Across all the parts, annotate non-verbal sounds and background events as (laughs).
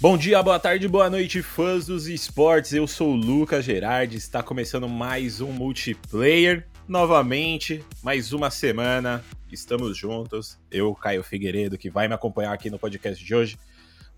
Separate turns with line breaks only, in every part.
Bom dia, boa tarde, boa noite, fãs dos esportes. Eu sou o Lucas Gerardi. Está começando mais um multiplayer. Novamente, mais uma semana. Estamos juntos. Eu, Caio Figueiredo, que vai me acompanhar aqui no podcast de hoje.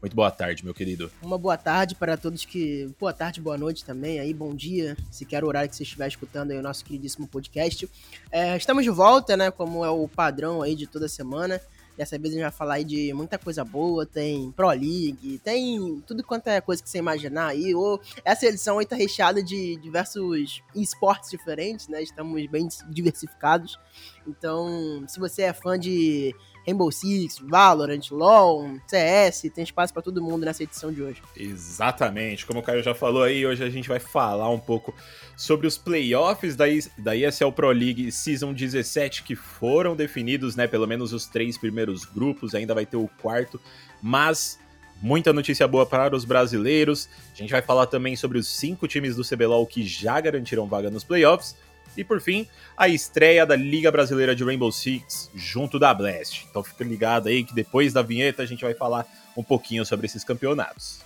Muito boa tarde, meu querido.
Uma boa tarde para todos que. Boa tarde, boa noite também. Aí, bom dia, se quer o horário que você estiver escutando aí o nosso queridíssimo podcast. É, estamos de volta, né? Como é o padrão aí de toda semana. Dessa vez a gente vai falar de muita coisa boa, tem Pro League, tem tudo quanto é coisa que você imaginar aí. Ou essa edição aí tá recheada de diversos esportes diferentes, né? Estamos bem diversificados. Então, se você é fã de Rainbow Six, Valorant, LoL, CS, tem espaço para todo mundo nessa edição de hoje.
Exatamente, como o Caio já falou aí, hoje a gente vai falar um pouco sobre os playoffs da, da ESL Pro League Season 17 que foram definidos, né, pelo menos os três primeiros grupos, ainda vai ter o quarto, mas muita notícia boa para os brasileiros. A gente vai falar também sobre os cinco times do CBLOL que já garantiram vaga nos playoffs e por fim, a estreia da Liga Brasileira de Rainbow Six junto da Blast. Então fica ligado aí que depois da vinheta a gente vai falar um pouquinho sobre esses campeonatos.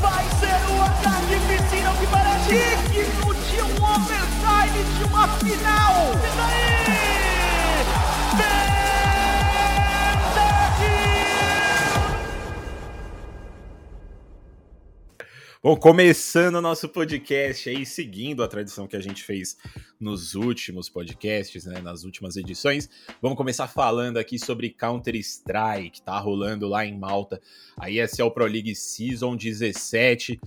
Vai ser o ataque piscina que um overtime de uma final.
Bom, começando o nosso podcast aí, seguindo a tradição que a gente fez nos últimos podcasts, né, nas últimas edições, vamos começar falando aqui sobre Counter-Strike, tá rolando lá em Malta, a ESL Pro League Season 17.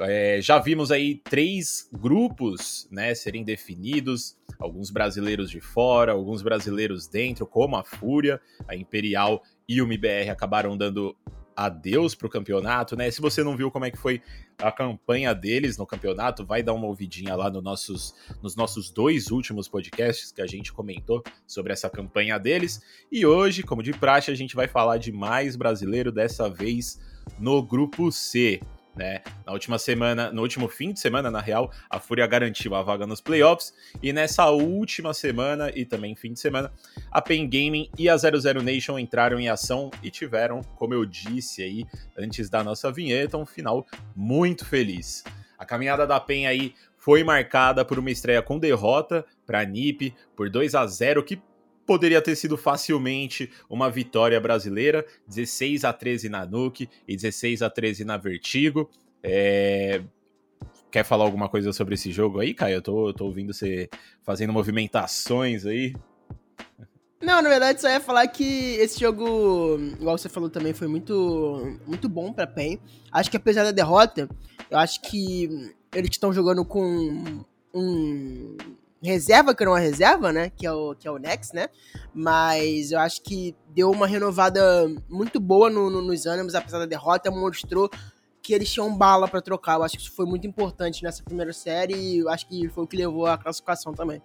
É, já vimos aí três grupos né, serem definidos, alguns brasileiros de fora, alguns brasileiros dentro, como a Fúria, a Imperial e o MBR acabaram dando adeus para o campeonato, né? Se você não viu como é que foi a campanha deles no campeonato, vai dar uma ouvidinha lá no nossos, nos nossos dois últimos podcasts que a gente comentou sobre essa campanha deles. E hoje, como de praxe, a gente vai falar de mais brasileiro, dessa vez no grupo C né? Na última semana, no último fim de semana, na real, a Fúria garantiu a vaga nos playoffs. E nessa última semana e também fim de semana, a Pen Gaming e a 00 Nation entraram em ação e tiveram, como eu disse aí antes da nossa vinheta, um final muito feliz. A caminhada da Pen aí foi marcada por uma estreia com derrota para a NiP por 2 a 0 que poderia ter sido facilmente uma vitória brasileira, 16 a 13 na Nuke e 16 a 13 na Vertigo. É... Quer falar alguma coisa sobre esse jogo aí, Caio? Eu tô, eu tô ouvindo você fazendo movimentações aí.
Não, na verdade, só ia falar que esse jogo, igual você falou também, foi muito, muito bom pra PEN. Acho que apesar da derrota, eu acho que eles estão jogando com um, reserva, que não é reserva, né? Que é o, que é o Nex, né? Mas eu acho que deu uma renovada muito boa no, no, nos ânimos, apesar da derrota, mostrou que eles tinham bala para trocar. Eu acho que isso foi muito importante nessa primeira série e eu acho que foi o que levou à classificação também.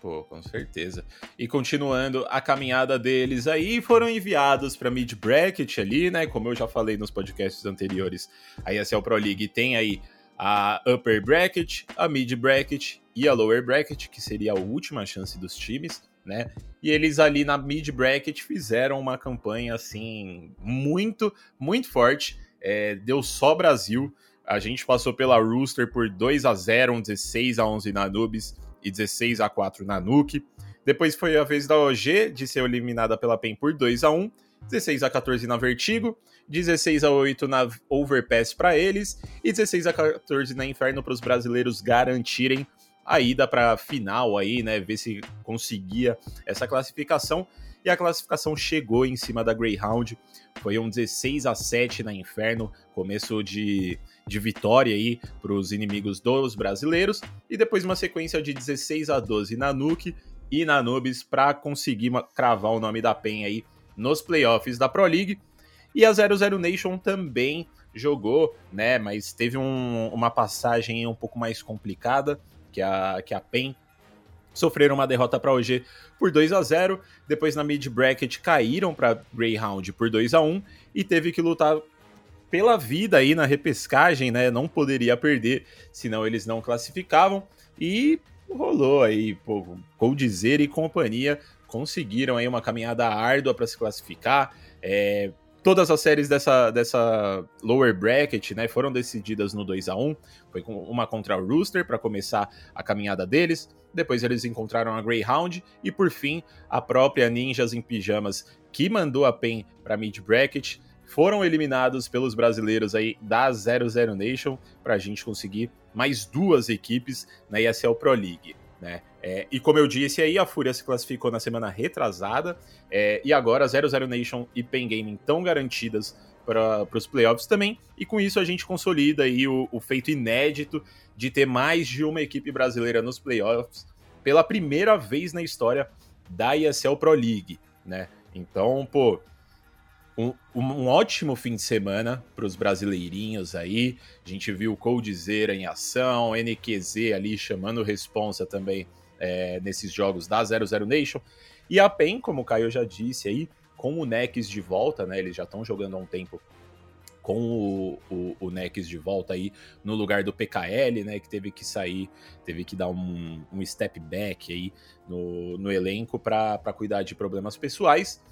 Pô, com certeza. E continuando a caminhada deles aí, foram enviados para mid bracket ali, né? Como eu já falei nos podcasts anteriores, a ESL Pro League tem aí a upper bracket, a mid bracket e a lower bracket, que seria a última chance dos times, né? E eles ali na mid bracket fizeram uma campanha assim muito, muito forte. É, deu só Brasil. A gente passou pela Rooster por 2 a 0 um 16 a 11 na Nubes e 16 a 4 na Nuke. Depois foi a vez da OG de ser eliminada pela PEN por 2 a 1 16 a 14 na Vertigo, 16 a 8 na Overpass para eles e 16 a 14 na Inferno para os brasileiros garantirem a ida para final aí, né, ver se conseguia essa classificação. E a classificação chegou em cima da Greyhound. Foi um 16 a 7 na Inferno, começo de, de vitória aí para os inimigos dos brasileiros. E depois uma sequência de 16 a 12 na Nuke e na Nubes para conseguir cravar o nome da PEN aí nos playoffs da Pro League. E a 00 Nation também jogou, né? Mas teve um, uma passagem um pouco mais complicada que a, que a PEN. Sofreram uma derrota para a OG por 2 a 0 Depois na mid bracket caíram para Greyhound por 2 a 1 e teve que lutar pela vida aí na repescagem, né? Não poderia perder, senão eles não classificavam. E rolou aí, pô, dizer e companhia conseguiram aí uma caminhada árdua para se classificar. É, todas as séries dessa, dessa lower bracket né, foram decididas no 2 a 1 Foi uma contra o Rooster para começar a caminhada deles. Depois eles encontraram a Greyhound. E por fim, a própria Ninjas em Pijamas, que mandou a PEN para mid bracket. Foram eliminados pelos brasileiros aí da 00 Nation para a gente conseguir mais duas equipes na ESL Pro League. Né? É, e como eu disse aí, a Fúria se classificou na semana retrasada, é, e agora 00 Nation e Pen Gaming estão garantidas para os playoffs também, e com isso a gente consolida aí o, o, feito inédito de ter mais de uma equipe brasileira nos playoffs pela primeira vez na história da ESL Pro League, né? Então, pô, um, um, ótimo fim de semana para os brasileirinhos aí. A gente viu o Coldzera em ação, NQZ ali chamando responsa também é, nesses jogos da 00 Nation. E a PEN, como o Caio já disse aí, com o Nex de volta, né? Eles já estão jogando há um tempo com o, o, o Nex de volta aí no lugar do PKL, né? Que teve que sair, teve que dar um, um step back aí no, no elenco para cuidar de problemas pessoais.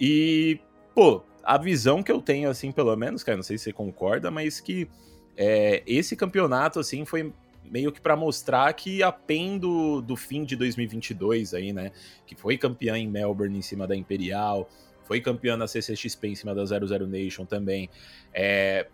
E pô, a visão que eu tenho, assim, pelo menos, cara, não sei se você concorda, mas que é, esse campeonato, assim, foi meio que para mostrar que a PEN do, do fim de 2022 aí, né, que foi campeã em Melbourne em cima da Imperial, foi campeã na CCXP em cima da 00 Nation também, é,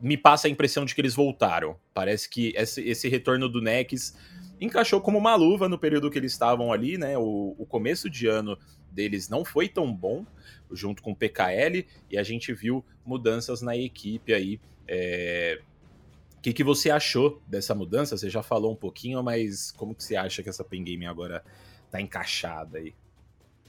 me passa a impressão de que eles voltaram. Parece que esse, esse retorno do Nex encaixou como uma luva no período que eles estavam ali, né? O, o começo de ano deles não foi tão bom, junto com o PKL, e a gente viu mudanças na equipe aí. É... Que, que você achou dessa mudança? Você já falou um pouquinho, mas como que você acha que essa Pen Game agora tá encaixada aí?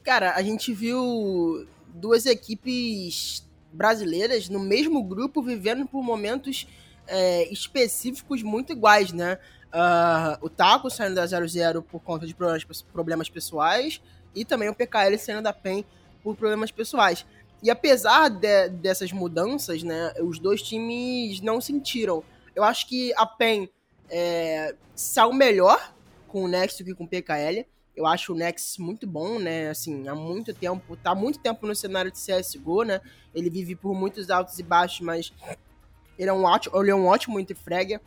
Cara, a gente viu duas equipes brasileiras no mesmo grupo vivendo por momentos é, específicos muito iguais, né? Uh, o Taco saindo da 00 por conta de problemas, problemas pessoais e também o PKL saindo da PEN por problemas pessoais. E apesar de, dessas mudanças, né, os dois times não sentiram. Eu acho que a PEN é, saiu melhor com o Next do que com o PKL. Eu acho o Nex muito bom, né? Assim, há muito tempo, tá muito tempo no cenário de CSGO, né? Ele vive por muitos altos e baixos, mas ele é um ótimo, ele é um ótimo interfragger.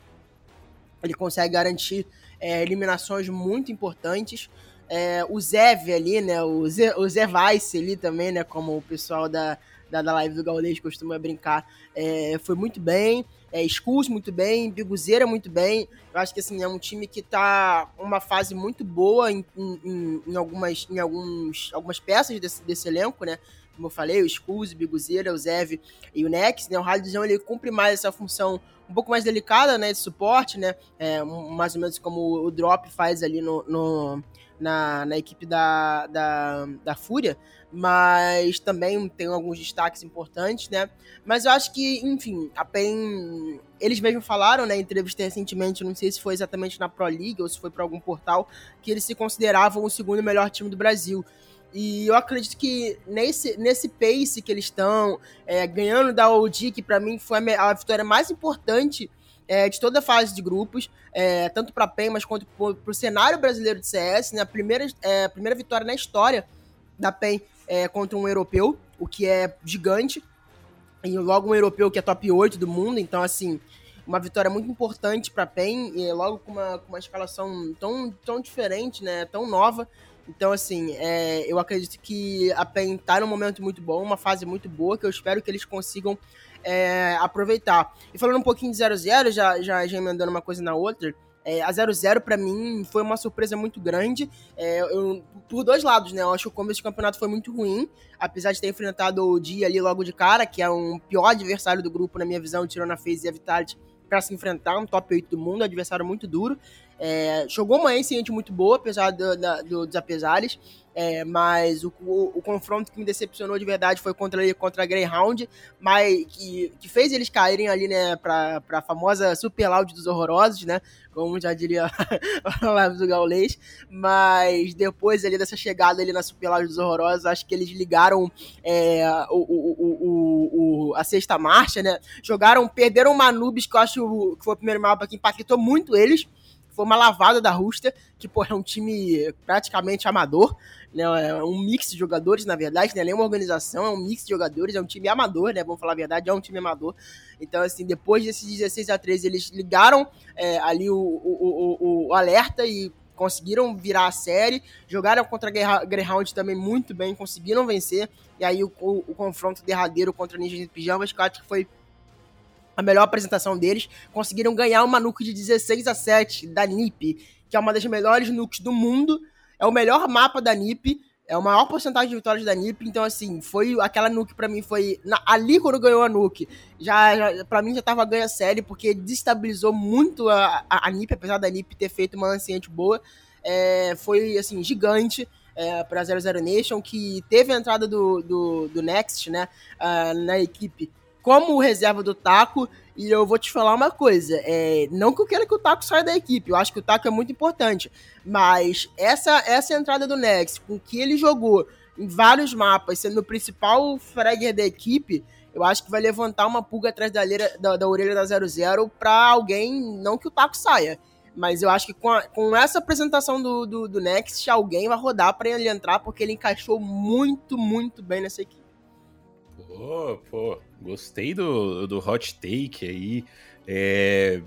Ele consegue garantir é, eliminações muito importantes. É, o Zev ali, né? O o Weiss ali também, né? Como o pessoal da, da, da live do Gaulês costuma brincar. É, foi muito bem. É, Skulls muito bem, Biguzeira muito bem. Eu acho que assim, é um time que tá uma fase muito boa em, em, em, algumas, em alguns, algumas peças desse, desse elenco, né? Como eu falei, o Skulls, o Biguzeira, o Zev e o Nex, né? O Radiozão ele cumpre mais essa função um pouco mais delicada, né? De suporte, né? É, mais ou menos como o Drop faz ali no, no na, na equipe da, da, da Fúria, mas também tem alguns destaques importantes, né? Mas eu acho que, enfim, a PEN. Eles mesmos falaram, né, entrevista recentemente, não sei se foi exatamente na Pro League ou se foi para algum portal, que eles se consideravam o segundo melhor time do Brasil. E eu acredito que nesse, nesse pace que eles estão, é, ganhando da OG, que para mim foi a, a vitória mais importante é, de toda a fase de grupos, é, tanto para a PEN, mas quanto para o cenário brasileiro de CS, né? A primeira, é, primeira vitória na história da PEN é, contra um europeu, o que é gigante. E logo um europeu que é top 8 do mundo, então assim, uma vitória muito importante para PEN, e logo com uma, com uma escalação tão, tão diferente, né? Tão nova. Então, assim, é, eu acredito que a PEN tá num momento muito bom, uma fase muito boa, que eu espero que eles consigam é, aproveitar. E falando um pouquinho de 0-0, já, já, já emendando uma coisa na outra, é, a 0-0 para mim foi uma surpresa muito grande, é, eu, por dois lados, né? Eu acho que o começo do campeonato foi muito ruim, apesar de ter enfrentado o Dia ali logo de cara, que é um pior adversário do grupo, na minha visão, tirando a FaZe e a Vitality, para se enfrentar, um top 8 do mundo, adversário muito duro. É, jogou uma incidente muito boa, apesar do, da, do, dos apesares. É, mas o, o, o, confronto que me decepcionou de verdade foi contra, contra a Greyhound, mas que, que fez eles caírem ali, né, pra, pra famosa Super Loud dos horrorosos, né, como já diria (laughs) a live do Gaulês, mas depois ali dessa chegada ali na Super Loud dos horrorosos, acho que eles ligaram é, o, o, o, a sexta marcha, né, jogaram, perderam uma Manubis, que eu acho que foi o primeiro mapa que impactou muito eles, foi uma lavada da Ruster, que pô, é um time praticamente amador, né? É um mix de jogadores, na verdade, não é nenhuma organização, é um mix de jogadores, é um time amador, né? Vamos falar a verdade, é um time amador. Então, assim, depois desses 16 a 13 eles ligaram é, ali o, o, o, o alerta e conseguiram virar a série, jogaram contra a Greyhound também muito bem, conseguiram vencer, e aí o, o, o confronto derradeiro contra Ninja de Pijamas, que eu acho que foi a melhor apresentação deles, conseguiram ganhar uma nuke de 16 a 7 da NiP, que é uma das melhores nukes do mundo, é o melhor mapa da NiP, é a maior porcentagem de vitórias da NiP, então assim, foi aquela nuke para mim foi na, ali quando ganhou a nuke, já, já para mim já tava ganha série porque destabilizou muito a, a, a NiP, apesar da NiP ter feito uma anciente boa, é, foi assim gigante é, para 00 Nation que teve a entrada do, do, do Next, né, uh, na equipe como reserva do Taco. E eu vou te falar uma coisa: é, não que eu queira que o Taco saia da equipe, eu acho que o Taco é muito importante. Mas essa, essa entrada do Nex, com que ele jogou em vários mapas, sendo o principal fragger da equipe, eu acho que vai levantar uma pulga atrás da, leira, da, da orelha da 00 para alguém, não que o Taco saia. Mas eu acho que com, a, com essa apresentação do, do, do Next, alguém vai rodar para ele entrar, porque ele encaixou muito, muito bem nessa equipe.
Pô, pô, gostei do, do hot take aí. É,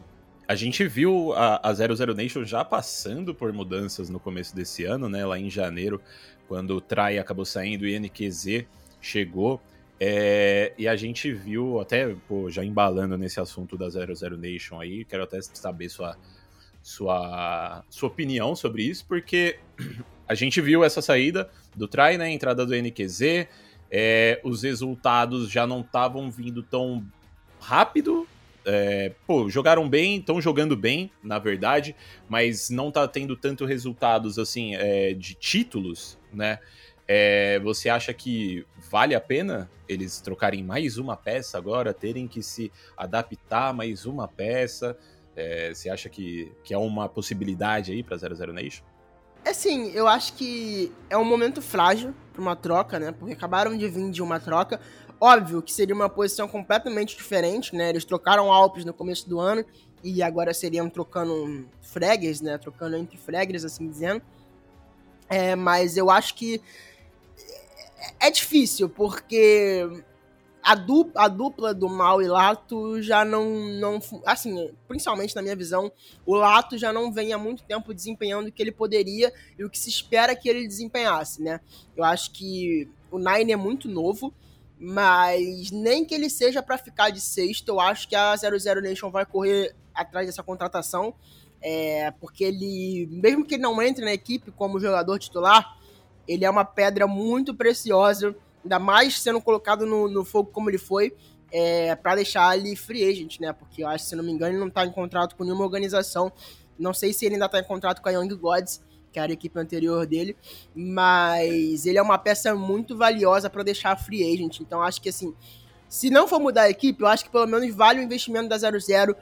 a gente viu a, a 00 Nation já passando por mudanças no começo desse ano, né? Lá em janeiro, quando o Trai acabou saindo e NQZ chegou. É, e a gente viu, até pô, já embalando nesse assunto da 00 Nation aí, quero até saber sua, sua, sua opinião sobre isso, porque (clears throat) a gente viu essa saída do Trai, né? Entrada do NQZ, é, os resultados já não estavam vindo tão rápido. É, pô, jogaram bem, estão jogando bem, na verdade, mas não tá tendo tanto resultados assim é, de títulos, né? É, você acha que vale a pena eles trocarem mais uma peça agora, terem que se adaptar mais uma peça? É, você acha que, que é uma possibilidade aí para 00 Nation?
É sim, eu acho que é um momento frágil para uma troca, né? Porque acabaram de vir de uma troca. Óbvio que seria uma posição completamente diferente, né? Eles trocaram Alpes no começo do ano e agora seriam trocando fraggers, né? Trocando entre fraggers, assim dizendo. É, mas eu acho que é difícil, porque a dupla, a dupla do Mal e Lato já não, não. Assim, principalmente na minha visão, o Lato já não vem há muito tempo desempenhando o que ele poderia e o que se espera que ele desempenhasse, né? Eu acho que o Nine é muito novo, mas nem que ele seja para ficar de sexto, eu acho que a 00 Nation vai correr atrás dessa contratação. É, porque ele, mesmo que ele não entre na equipe como jogador titular, ele é uma pedra muito preciosa ainda mais sendo colocado no, no fogo como ele foi, é, para deixar ele free agent, né? Porque eu acho, se não me engano, ele não tá em contrato com nenhuma organização. Não sei se ele ainda tá em contrato com a Young Gods, que era a equipe anterior dele, mas ele é uma peça muito valiosa para deixar free agent. Então acho que assim, se não for mudar a equipe, eu acho que pelo menos vale o investimento da 00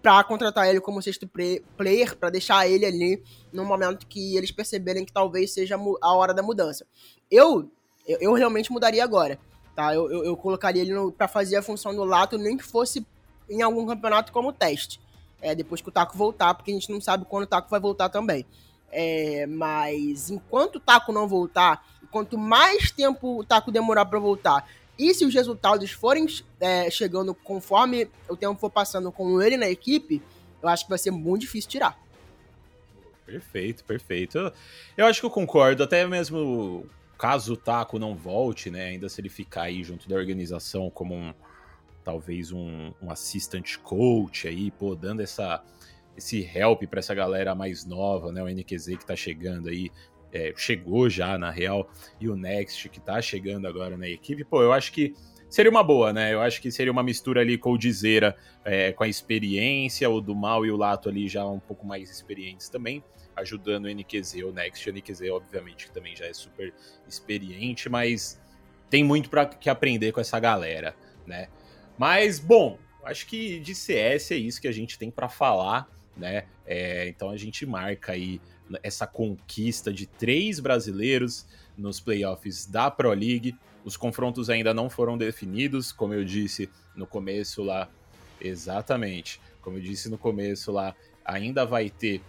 para contratar ele como sexto player, para deixar ele ali no momento que eles perceberem que talvez seja a hora da mudança. Eu eu, eu realmente mudaria agora, tá? Eu, eu, eu colocaria ele para fazer a função do Lato, nem que fosse em algum campeonato como teste. É, depois que o Taco voltar, porque a gente não sabe quando o Taco vai voltar também. É, mas enquanto o Taco não voltar, quanto mais tempo o Taco demorar para voltar, e se os resultados forem é, chegando conforme o tempo for passando com ele na equipe, eu acho que vai ser muito difícil tirar.
Perfeito, perfeito. Eu acho que eu concordo, até mesmo caso o Taco não volte, né, ainda se ele ficar aí junto da organização como um talvez um, um assistant coach aí, pô, dando essa esse help para essa galera mais nova, né, o NQZ que tá chegando aí, é, chegou já na real e o Next que tá chegando agora na equipe, pô, eu acho que seria uma boa, né? Eu acho que seria uma mistura ali com o é, com a experiência, o do Mal e o Lato ali já um pouco mais experientes também ajudando o NQZ, o Next. O NQZ, obviamente, que também já é super experiente, mas tem muito para que aprender com essa galera, né? Mas, bom, acho que de CS é isso que a gente tem para falar, né? É, então a gente marca aí essa conquista de três brasileiros nos playoffs da Pro League. Os confrontos ainda não foram definidos, como eu disse no começo lá. Exatamente. Como eu disse no começo lá, ainda vai ter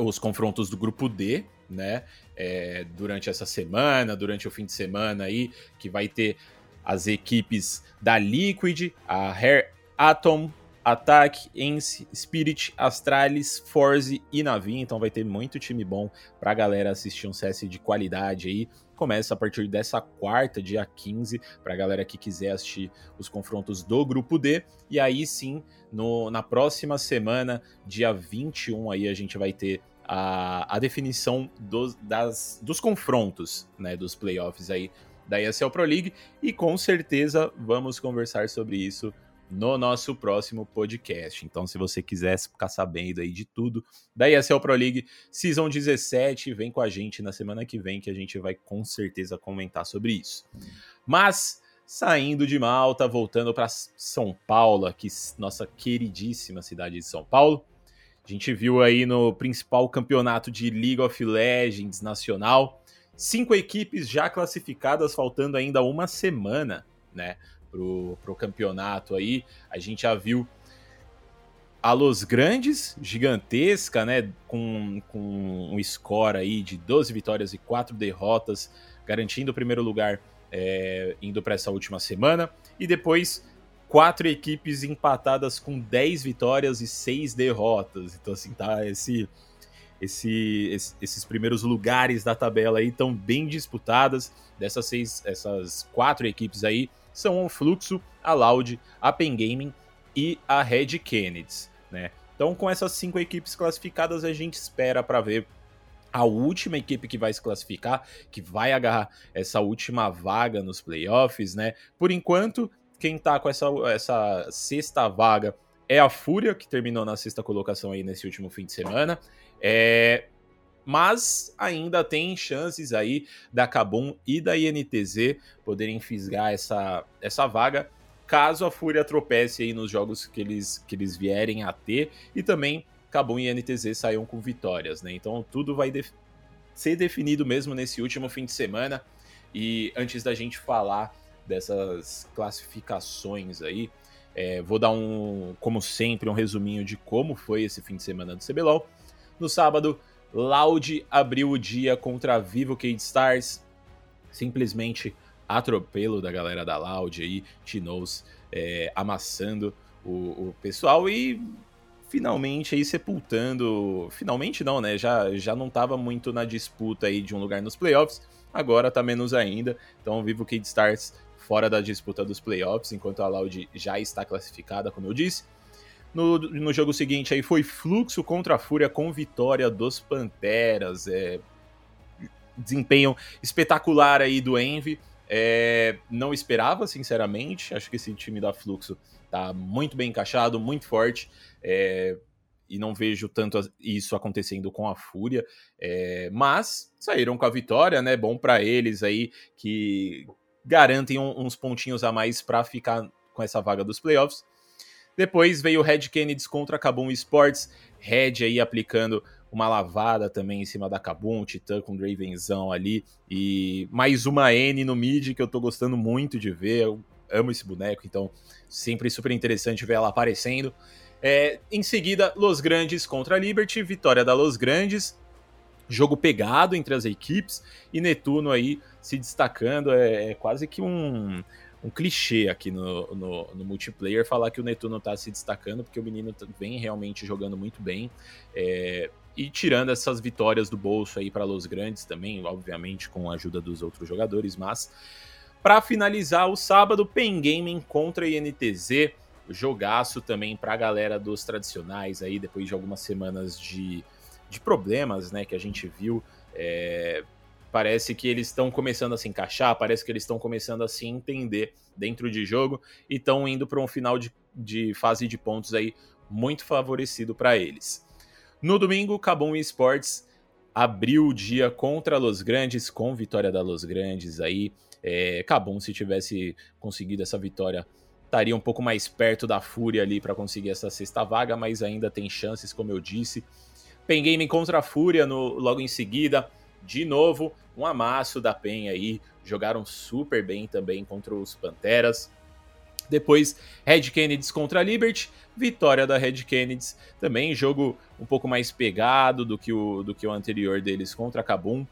os confrontos do grupo D, né? É, durante essa semana, durante o fim de semana aí, que vai ter as equipes da Liquid, a Hair Atom, Attack, Ence, Spirit, Astralis, Forze e Navi. Então vai ter muito time bom pra galera assistir um CS de qualidade aí. Começa a partir dessa quarta, dia 15, pra galera que quiser assistir os confrontos do grupo D. E aí sim, no, na próxima semana, dia 21, aí a gente vai ter a, a definição dos, das, dos confrontos, né, dos playoffs aí da ESL Pro League e com certeza vamos conversar sobre isso no nosso próximo podcast. Então, se você quiser ficar sabendo aí de tudo da ESL Pro League Season 17, vem com a gente na semana que vem que a gente vai com certeza comentar sobre isso. Mas saindo de Malta, voltando para São Paulo, aqui nossa queridíssima cidade de São Paulo. A gente viu aí no principal campeonato de League of Legends nacional, cinco equipes já classificadas, faltando ainda uma semana, né, pro, pro campeonato aí. A gente já viu a Los Grandes, gigantesca, né, com, com um score aí de 12 vitórias e 4 derrotas, garantindo o primeiro lugar é, indo para essa última semana. E depois quatro equipes empatadas com 10 vitórias e 6 derrotas. Então, assim, tá esse, esse, esse, esses primeiros lugares da tabela aí estão bem disputadas. Dessas seis, essas quatro equipes aí são o Fluxo, a Loud, a Pen Gaming e a Red Kennedy, né? Então, com essas cinco equipes classificadas, a gente espera para ver a última equipe que vai se classificar, que vai agarrar essa última vaga nos playoffs, né? Por enquanto, quem tá com essa, essa sexta vaga é a Fúria, que terminou na sexta colocação aí nesse último fim de semana. É, mas ainda tem chances aí da Kabum e da INTZ poderem fisgar essa, essa vaga, caso a Fúria tropece aí nos jogos que eles, que eles vierem a ter, e também Kabum e INTZ saiam com vitórias, né? Então tudo vai def ser definido mesmo nesse último fim de semana. E antes da gente falar dessas classificações aí. É, vou dar um, como sempre, um resuminho de como foi esse fim de semana do CBLOL. No sábado, Loud abriu o dia contra a Vivo Cade Stars. Simplesmente atropelo da galera da Loud aí, Tinoz é, amassando o, o, pessoal e finalmente aí sepultando. Finalmente não, né? Já, já não tava muito na disputa aí de um lugar nos playoffs. Agora tá menos ainda. Então, Vivo Cade Stars fora da disputa dos playoffs, enquanto a Loud já está classificada, como eu disse. No, no jogo seguinte aí foi Fluxo contra a Fúria com vitória dos Panteras. É, desempenho espetacular aí do Envy. É, não esperava, sinceramente. Acho que esse time da Fluxo tá muito bem encaixado, muito forte. É, e não vejo tanto isso acontecendo com a Fúria. É, mas saíram com a vitória, né? Bom para eles aí que garantem uns pontinhos a mais para ficar com essa vaga dos playoffs. Depois veio o Red Kennedy contra Kabum Sports, Red aí aplicando uma lavada também em cima da Kabum, Titã com Dravenzão ali, e mais uma N no mid que eu tô gostando muito de ver, eu amo esse boneco, então sempre super interessante ver ela aparecendo. É, em seguida, Los Grandes contra a Liberty, vitória da Los Grandes, jogo pegado entre as equipes. E Netuno aí se destacando. É, é quase que um, um clichê aqui no, no, no, multiplayer falar que o Netuno tá se destacando, porque o menino vem realmente jogando muito bem. É, e tirando essas vitórias do bolso aí para Los Grandes também, obviamente com a ajuda dos outros jogadores, mas para finalizar o sábado, Pen Gaming contra INTZ, jogaço também para a galera dos tradicionais aí depois de algumas semanas de de problemas né, que a gente viu. É, parece que eles estão começando a se encaixar, parece que eles estão começando a se entender dentro de jogo e estão indo para um final de, de fase de pontos aí muito favorecido para eles. No domingo, Cabum Esports abriu o dia contra Los Grandes, com vitória da Los Grandes aí. É, Cabum, se tivesse conseguido essa vitória, estaria um pouco mais perto da Fúria ali para conseguir essa sexta vaga, mas ainda tem chances, como eu disse. Pen Gaming contra a Fúria no, logo em seguida. De novo, um amasso da Pen aí. Jogaram super bem também contra os Panteras. Depois, Red Kennedys contra Liberty, vitória da Red Kennedys, também jogo um pouco mais pegado do que o, do que o anterior deles contra Kabum.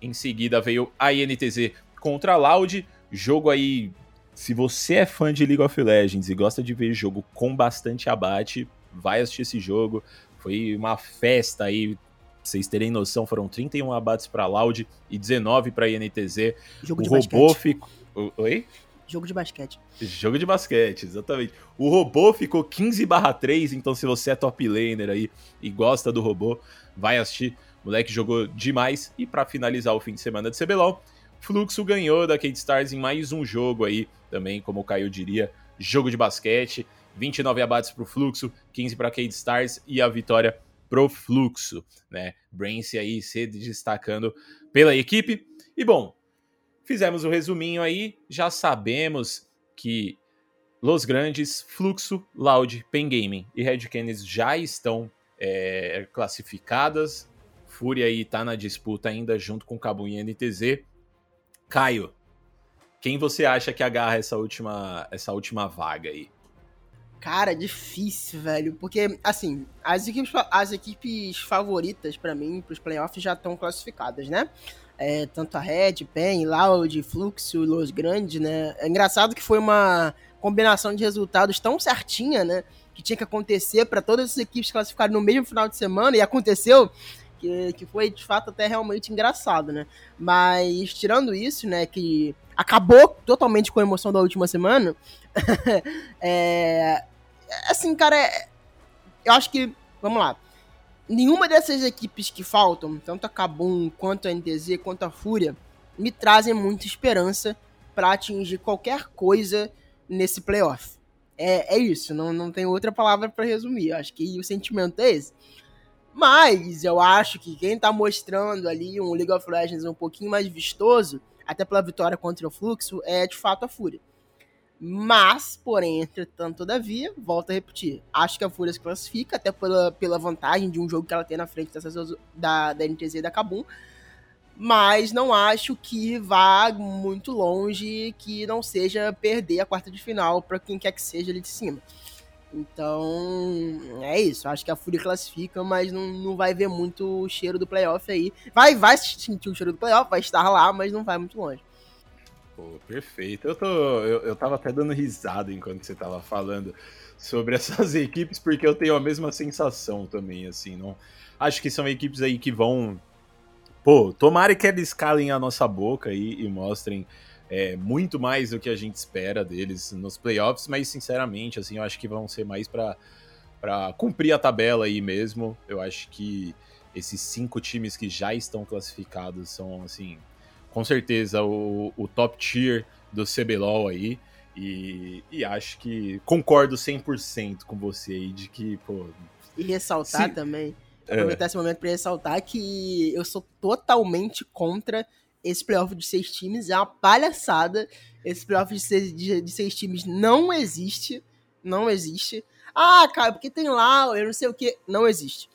Em seguida veio a INTZ contra a Loud, jogo aí, se você é fã de League of Legends e gosta de ver jogo com bastante abate, vai assistir esse jogo. Foi uma festa aí, vocês terem noção, foram 31 abates para Loud e 19 para INTZ.
Jogo
o
de
robô
basquete.
ficou. Oi?
Jogo de basquete.
Jogo de basquete, exatamente. O robô ficou 15 3, então se você é top laner aí e gosta do robô, vai assistir. O moleque jogou demais. E para finalizar o fim de semana de CBLOL, Fluxo ganhou da Kate Stars em mais um jogo aí, também, como o Caio diria, jogo de basquete. 29 abates pro Fluxo, 15 para Kate Stars e a vitória pro Fluxo, né? Brance aí se destacando pela equipe. E bom, fizemos o resuminho aí, já sabemos que Los Grandes, Fluxo, Loud, Pen Gaming e Red Canids já estão é, classificadas. Fúria aí tá na disputa ainda junto com Cabum e NTZ. Caio, quem você acha que agarra essa última, essa última vaga aí?
Cara, difícil, velho. Porque, assim, as equipes, as equipes favoritas para mim, pros playoffs, já estão classificadas, né? É, tanto a Red, Pen, Loud, Fluxo Los Grandes, né? É engraçado que foi uma combinação de resultados tão certinha, né? Que tinha que acontecer para todas as equipes classificarem no mesmo final de semana e aconteceu. Que, que foi de fato até realmente engraçado, né? Mas tirando isso, né? Que acabou totalmente com a emoção da última semana. (laughs) é, assim, cara, é, eu acho que. Vamos lá. Nenhuma dessas equipes que faltam, tanto a Kabum, quanto a NTZ, quanto a Fúria, me trazem muita esperança para atingir qualquer coisa nesse playoff. É, é isso, não, não tem outra palavra para resumir. Eu acho que o sentimento é esse. Mas eu acho que quem tá mostrando ali um League of Legends um pouquinho mais vistoso, até pela vitória contra o Fluxo, é de fato a Fúria. Mas, porém, entretanto, todavia, volto a repetir. Acho que a Fúria se classifica, até pela, pela vantagem de um jogo que ela tem na frente dessas, da, da NTZ e da Kabum. Mas não acho que vá muito longe, que não seja perder a quarta de final para quem quer que seja ali de cima. Então, é isso. Acho que a Fúria classifica, mas não, não vai ver muito o cheiro do playoff aí. Vai, vai sentir o cheiro do playoff, vai estar lá, mas não vai muito longe.
Pô, perfeito. Eu, tô, eu, eu tava até dando risada enquanto você tava falando sobre (laughs) essas equipes, porque eu tenho a mesma sensação também, assim, não... Acho que são equipes aí que vão... Pô, tomara que eles calem a nossa boca aí e mostrem é, muito mais do que a gente espera deles nos playoffs, mas sinceramente, assim, eu acho que vão ser mais para cumprir a tabela aí mesmo. Eu acho que esses cinco times que já estão classificados são, assim, com certeza o, o top tier do CBLOL aí. E, e acho que concordo 100% com você aí de que, pô.
E ressaltar se... também, aproveitar é. esse momento para ressaltar que eu sou totalmente contra esse playoff de seis times. É uma palhaçada. Esse playoff de seis, de, de seis times não existe. Não existe. Ah, cara, porque tem lá, eu não sei o que. Não existe.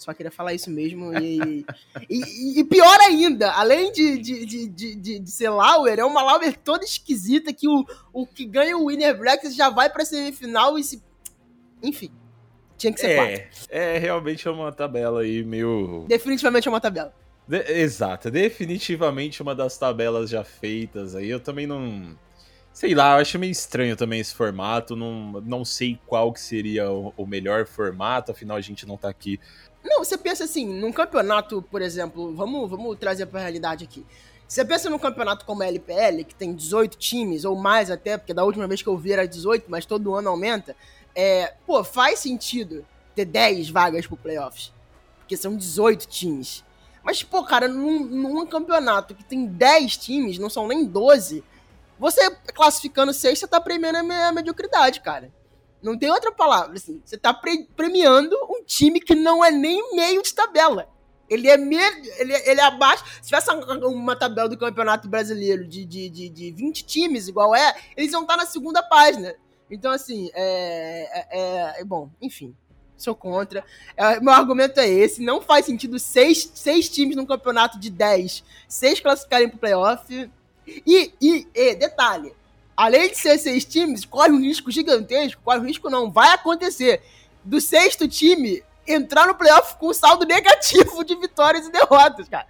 Só queria falar isso mesmo. E, e, e, pior ainda, além de, de, de, de, de ser Lauer, é uma Lauer toda esquisita que o, o que ganha o Winner Bracket já vai pra semifinal e se. Enfim. Tinha que ser
é,
quatro.
É, realmente é uma tabela aí meio.
Definitivamente é uma tabela.
De, exato, definitivamente uma das tabelas já feitas aí. Eu também não. Sei lá, eu acho meio estranho também esse formato. Não, não sei qual que seria o, o melhor formato, afinal a gente não tá aqui
não, você pensa assim, num campeonato, por exemplo, vamos, vamos trazer pra realidade aqui. Você pensa num campeonato como a LPL, que tem 18 times, ou mais até, porque da última vez que eu vi era 18, mas todo ano aumenta. É, pô, faz sentido ter 10 vagas pro playoffs. Porque são 18 times. Mas, pô, cara, num, num campeonato que tem 10 times, não são nem 12, você classificando 6, você tá premiando a mediocridade, cara. Não tem outra palavra, assim. Você tá pre premiando um time que não é nem meio de tabela. Ele é, me... ele, é, ele é abaixo. Se tivesse uma tabela do Campeonato Brasileiro de, de, de, de 20 times, igual é, eles vão estar na segunda página. Então, assim, é, é, é bom, enfim. Sou contra. É, meu argumento é esse. Não faz sentido seis, seis times num campeonato de 10, seis classificarem pro playoff. E, e, e detalhe, além de ser seis times, corre um risco gigantesco, corre um risco não, vai acontecer do sexto time entrar no playoff com saldo negativo de vitórias e derrotas, cara.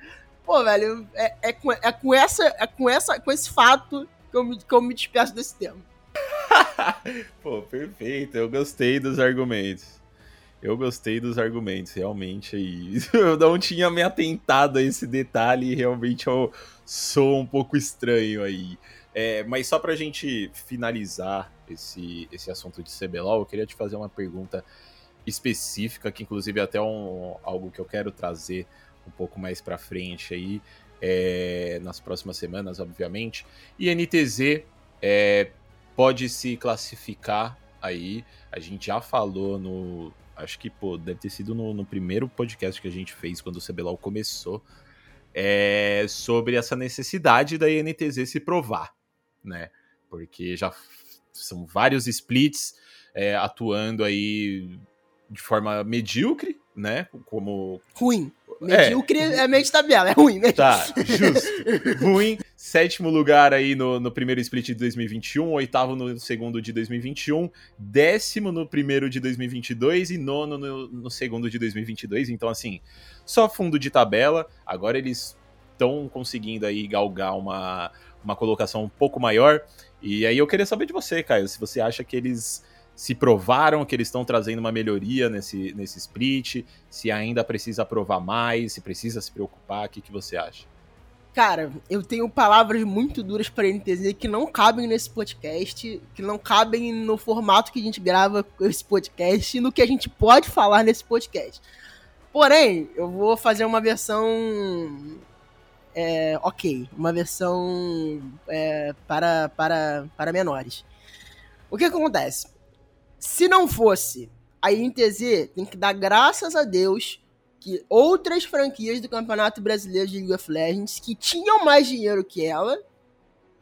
Pô, velho, é, é, com, é com, essa, é com, essa, com esse fato que eu me, que eu me despeço desse tema. (laughs)
Pô, perfeito. Eu gostei dos argumentos. Eu gostei dos argumentos, realmente aí. (laughs) Eu não tinha me atentado a esse detalhe e realmente eu sou um pouco estranho aí. É, mas só pra gente finalizar esse, esse assunto de CBLOL, eu queria te fazer uma pergunta específica, que inclusive é até um, algo que eu quero trazer um pouco mais pra frente aí, é, nas próximas semanas, obviamente. E NTZ é, pode se classificar aí, a gente já falou no. Acho que, pô, deve ter sido no, no primeiro podcast que a gente fez quando o CBLOL começou. É, sobre essa necessidade da INTZ se provar né? Porque já são vários splits é, atuando aí de forma medíocre, né? Como.
Ruim. Medíocre é, é meio de tabela, é ruim, né?
Tá, justo. ruim. Sétimo lugar aí no, no primeiro split de 2021, oitavo no segundo de 2021, décimo no primeiro de 2022 e nono no, no segundo de 2022. Então, assim, só fundo de tabela. Agora eles estão conseguindo aí galgar uma, uma colocação um pouco maior. E aí eu queria saber de você, Caio, se você acha que eles se provaram, que eles estão trazendo uma melhoria nesse, nesse split, se ainda precisa provar mais, se precisa se preocupar, o que, que você acha?
Cara, eu tenho palavras muito duras para NTZ que não cabem nesse podcast, que não cabem no formato que a gente grava esse podcast no que a gente pode falar nesse podcast. Porém, eu vou fazer uma versão é, ok, uma versão é, para, para, para menores. O que, que acontece? Se não fosse a INTZ, tem que dar graças a Deus que outras franquias do Campeonato Brasileiro de League of Legends que tinham mais dinheiro que ela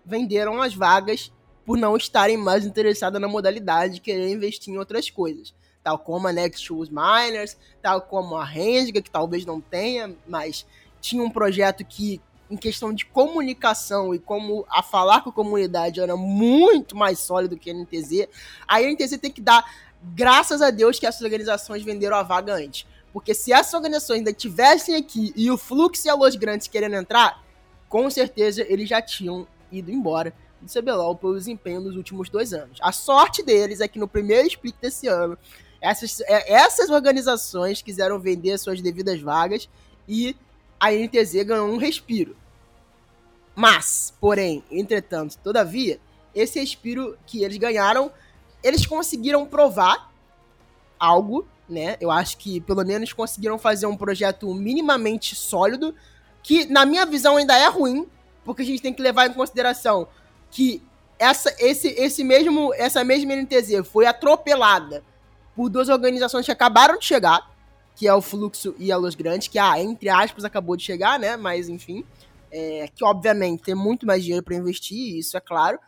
venderam as vagas por não estarem mais interessadas na modalidade e querer investir em outras coisas. Tal como a Nexus Miners, tal como a Renga, que talvez não tenha, mas tinha um projeto que, em questão de comunicação e como a falar com a comunidade era muito mais sólido que a NTZ, a NTZ tem que dar graças a Deus que essas organizações venderam a vaga antes. Porque se essas organizações ainda tivessem aqui e o Flux e a Los Grandes querendo entrar, com certeza eles já tinham ido embora do CBLOL pelo desempenho dos últimos dois anos. A sorte deles é que no primeiro split desse ano, essas, é, essas organizações quiseram vender suas devidas vagas e a NTZ ganhou um respiro. Mas, porém, entretanto, todavia, esse respiro que eles ganharam, eles conseguiram provar algo, né? Eu acho que pelo menos conseguiram fazer um projeto minimamente sólido, que na minha visão ainda é ruim, porque a gente tem que levar em consideração que essa, esse, esse mesmo, essa mesma NTZ foi atropelada por duas organizações que acabaram de chegar, que é o Fluxo e a Luz Grande, que, ah, entre aspas, acabou de chegar, né? Mas, enfim, é, que obviamente tem muito mais dinheiro para investir, isso é claro,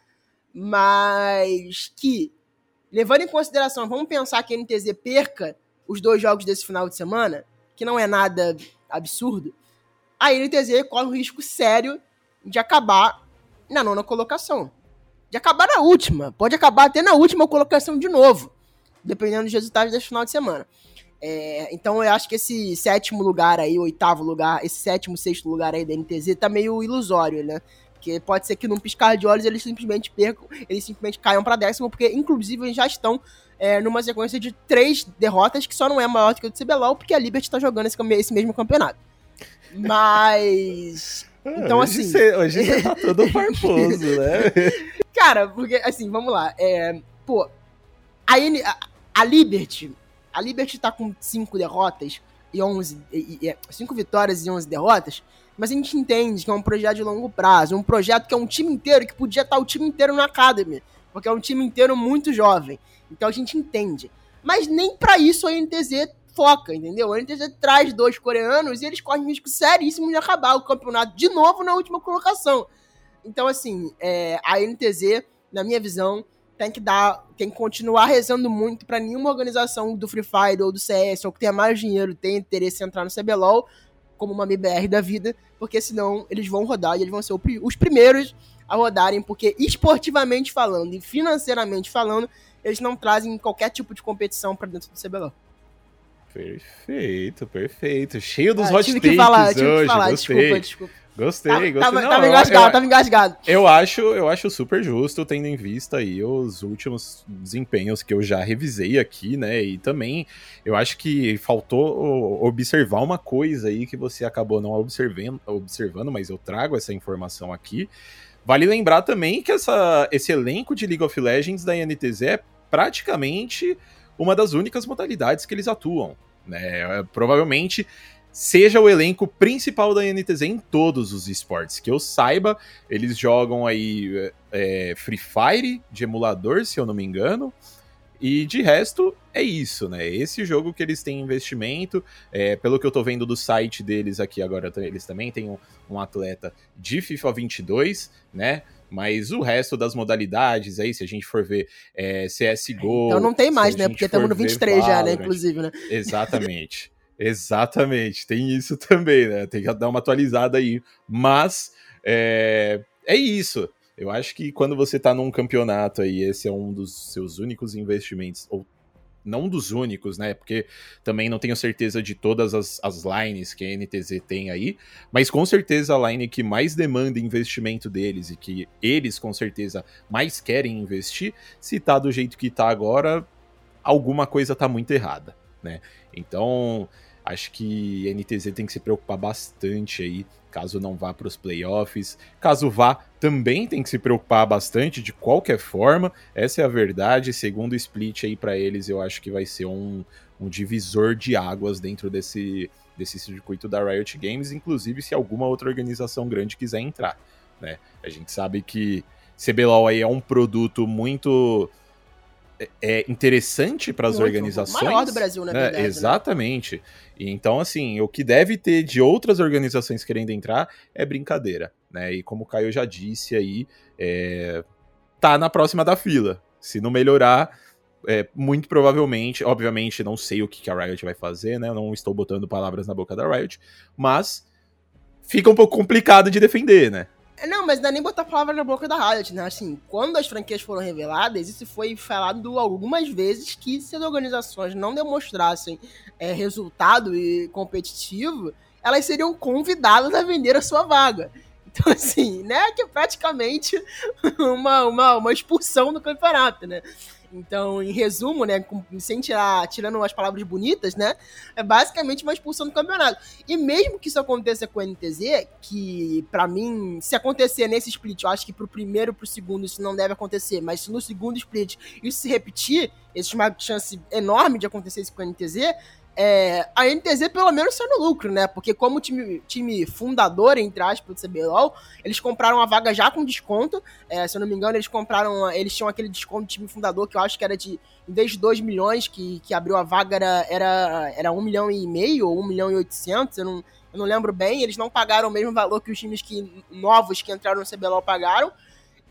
mas que, levando em consideração, vamos pensar que a NTZ perca os dois jogos desse final de semana, que não é nada absurdo, a NTZ corre um risco sério de acabar na nona colocação. De acabar na última. Pode acabar até na última colocação de novo, dependendo dos resultados desse final de semana. É, então eu acho que esse sétimo lugar aí, oitavo lugar, esse sétimo, sexto lugar aí da NTZ tá meio ilusório, né? Porque pode ser que num piscar de olhos eles simplesmente percam, eles simplesmente caiam para décimo, porque inclusive eles já estão é, numa sequência de três derrotas que só não é maior do que o do CBLOL, porque a Liberty tá jogando esse, esse mesmo campeonato. Mas. (laughs) Então,
hoje
assim.
Cê, hoje você tá todo (laughs) farposo, né?
Cara, porque, assim, vamos lá. É, pô, a, N, a, a Liberty, a Liberty tá com 5 derrotas e 11. 5 vitórias e 11 derrotas. Mas a gente entende que é um projeto de longo prazo. Um projeto que é um time inteiro que podia estar o time inteiro na Academy. Porque é um time inteiro muito jovem. Então a gente entende. Mas nem para isso a NTZ foca, entendeu? A NTZ traz dois coreanos e eles correm risco seríssimo de acabar o campeonato de novo na última colocação. Então, assim, é, a NTZ, na minha visão, tem que dar, tem que continuar rezando muito para nenhuma organização do Free Fire ou do CS ou que tenha mais dinheiro tenha interesse em entrar no CBLOL como uma MBR da vida, porque senão eles vão rodar e eles vão ser os primeiros a rodarem, porque esportivamente falando e financeiramente falando, eles não trazem qualquer tipo de competição para dentro do CBLOL.
Perfeito, perfeito. Cheio dos
ah,
hot
tive
takes
que falar, tive
hoje.
que falar,
gostei.
desculpa, desculpa.
Gostei,
tava,
gostei.
Tava,
Não,
tava engasgado,
eu,
tava engasgado.
eu acho, eu acho super justo, tendo em vista aí os últimos desempenhos que eu já revisei aqui, né? E também eu acho que faltou observar uma coisa aí que você acabou não observando, observando, mas eu trago essa informação aqui. Vale lembrar também que essa, esse elenco de League of Legends da INTZ é praticamente uma das únicas modalidades que eles atuam. Né? Provavelmente seja o elenco principal da NTZ em todos os esportes. Que eu saiba, eles jogam aí é, Free Fire de emulador, se eu não me engano. E de resto, é isso, né? Esse jogo que eles têm investimento, é, pelo que eu tô vendo do site deles aqui agora, eles também têm um, um atleta de FIFA 22, né? Mas o resto das modalidades aí, se a gente for ver é, CSGO...
Então não tem mais, né? Porque estamos no
ver
23 já, né? Inclusive, né?
Exatamente. Exatamente. Tem isso também, né? Tem que dar uma atualizada aí. Mas é, é isso. Eu acho que quando você tá num campeonato aí, esse é um dos seus únicos investimentos, ou não dos únicos, né? Porque também não tenho certeza de todas as, as lines que a NTZ tem aí, mas com certeza a line que mais demanda investimento deles e que eles com certeza mais querem investir, se tá do jeito que tá agora, alguma coisa tá muito errada, né? Então, acho que a NTZ tem que se preocupar bastante aí, caso não vá para os playoffs. Caso vá, também tem que se preocupar bastante de qualquer forma. Essa é a verdade. Segundo o split aí para eles, eu acho que vai ser um, um divisor de águas dentro desse, desse circuito da Riot Games, inclusive se alguma outra organização grande quiser entrar, né? A gente sabe que CBLOL aí é um produto muito é interessante para as organizações.
maior do Brasil, na
né?
verdade, né?
Exatamente. E Então, assim, o que deve ter de outras organizações querendo entrar é brincadeira, né? E como o Caio já disse aí, é... tá na próxima da fila. Se não melhorar, é, muito provavelmente, obviamente, não sei o que que a Riot vai fazer, né? Eu não estou botando palavras na boca da Riot, mas fica um pouco complicado de defender, né?
Não, mas não é nem botar palavra na boca da Riot, né? Assim, quando as franquias foram reveladas, isso foi falado algumas vezes que se as organizações não demonstrassem é, resultado e competitivo, elas seriam convidadas a vender a sua vaga. Então, (laughs) assim, né? Que é praticamente uma, uma, uma expulsão do campeonato, né? Então, em resumo, né, sem tirar, tirando as palavras bonitas, né, é basicamente uma expulsão do campeonato. E mesmo que isso aconteça com o NTZ, que pra mim, se acontecer nesse split, eu acho que pro primeiro pro segundo isso não deve acontecer, mas se no segundo split isso se repetir, existe uma chance enorme de acontecer isso com o NTZ, é, a NTZ pelo menos saiu no lucro, né? Porque como time, time fundador, entre aspas, do CBLOL, eles compraram a vaga já com desconto. É, se eu não me engano, eles compraram. Eles tinham aquele desconto de time fundador que eu acho que era de. Em vez de 2 milhões que, que abriu a vaga, era, era, era 1 milhão e meio ou 1 milhão e 800. Eu não, eu não lembro bem. Eles não pagaram o mesmo valor que os times que, novos que entraram no CBLOL pagaram.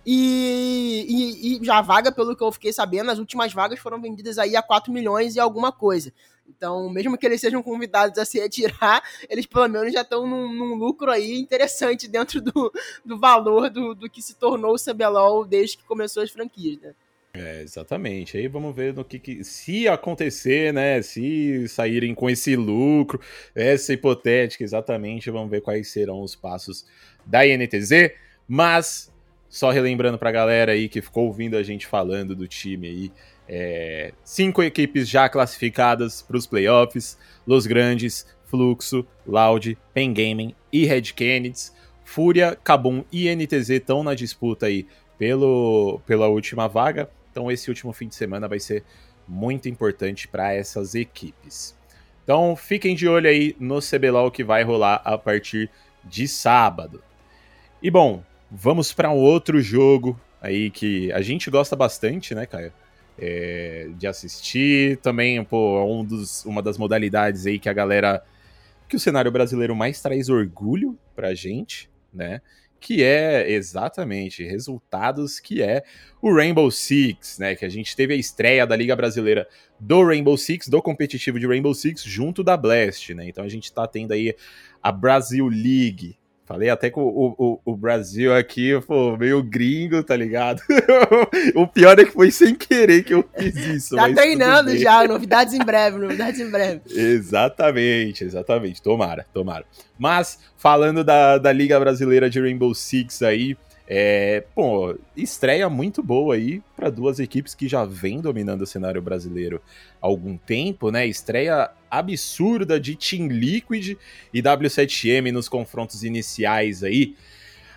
E, e, e já a vaga, pelo que eu fiquei sabendo, as últimas vagas foram vendidas aí a 4 milhões e alguma coisa. Então, mesmo que eles sejam convidados a se retirar, (laughs) eles pelo menos já estão num, num lucro aí interessante dentro do, do valor do, do que se tornou o CBLOL desde que começou as franquias, né?
É, exatamente. Aí vamos ver no que, que- se acontecer, né? Se saírem com esse lucro, essa hipotética, exatamente, vamos ver quais serão os passos da INTZ. Mas só relembrando pra galera aí que ficou ouvindo a gente falando do time aí, é, cinco equipes já classificadas para os playoffs: Los Grandes, Fluxo, Loud, Pen Gaming e Red Kennedys. Fúria, Kabum e NTZ estão na disputa aí pelo, pela última vaga. Então esse último fim de semana vai ser muito importante para essas equipes. Então fiquem de olho aí no CBLOL que vai rolar a partir de sábado. E bom, vamos para um outro jogo aí que a gente gosta bastante, né, Caio? É, de assistir. Também, pô, é um dos, uma das modalidades aí que a galera. que o cenário brasileiro mais traz orgulho pra gente, né? Que é exatamente resultados que é o Rainbow Six, né? Que a gente teve a estreia da Liga Brasileira do Rainbow Six, do competitivo de Rainbow Six, junto da Blast, né? Então a gente tá tendo aí a Brasil League Falei até com o, o, o Brasil aqui, pô, meio gringo, tá ligado? (laughs) o pior é que foi sem querer que eu fiz isso.
tá treinando já, novidades em breve, novidades em breve. (laughs)
exatamente, exatamente. Tomara, tomara. Mas, falando da, da Liga Brasileira de Rainbow Six aí, é, pô, estreia muito boa aí para duas equipes que já vêm dominando o cenário brasileiro há algum tempo, né? Estreia absurda de Team Liquid e W7M nos confrontos iniciais aí.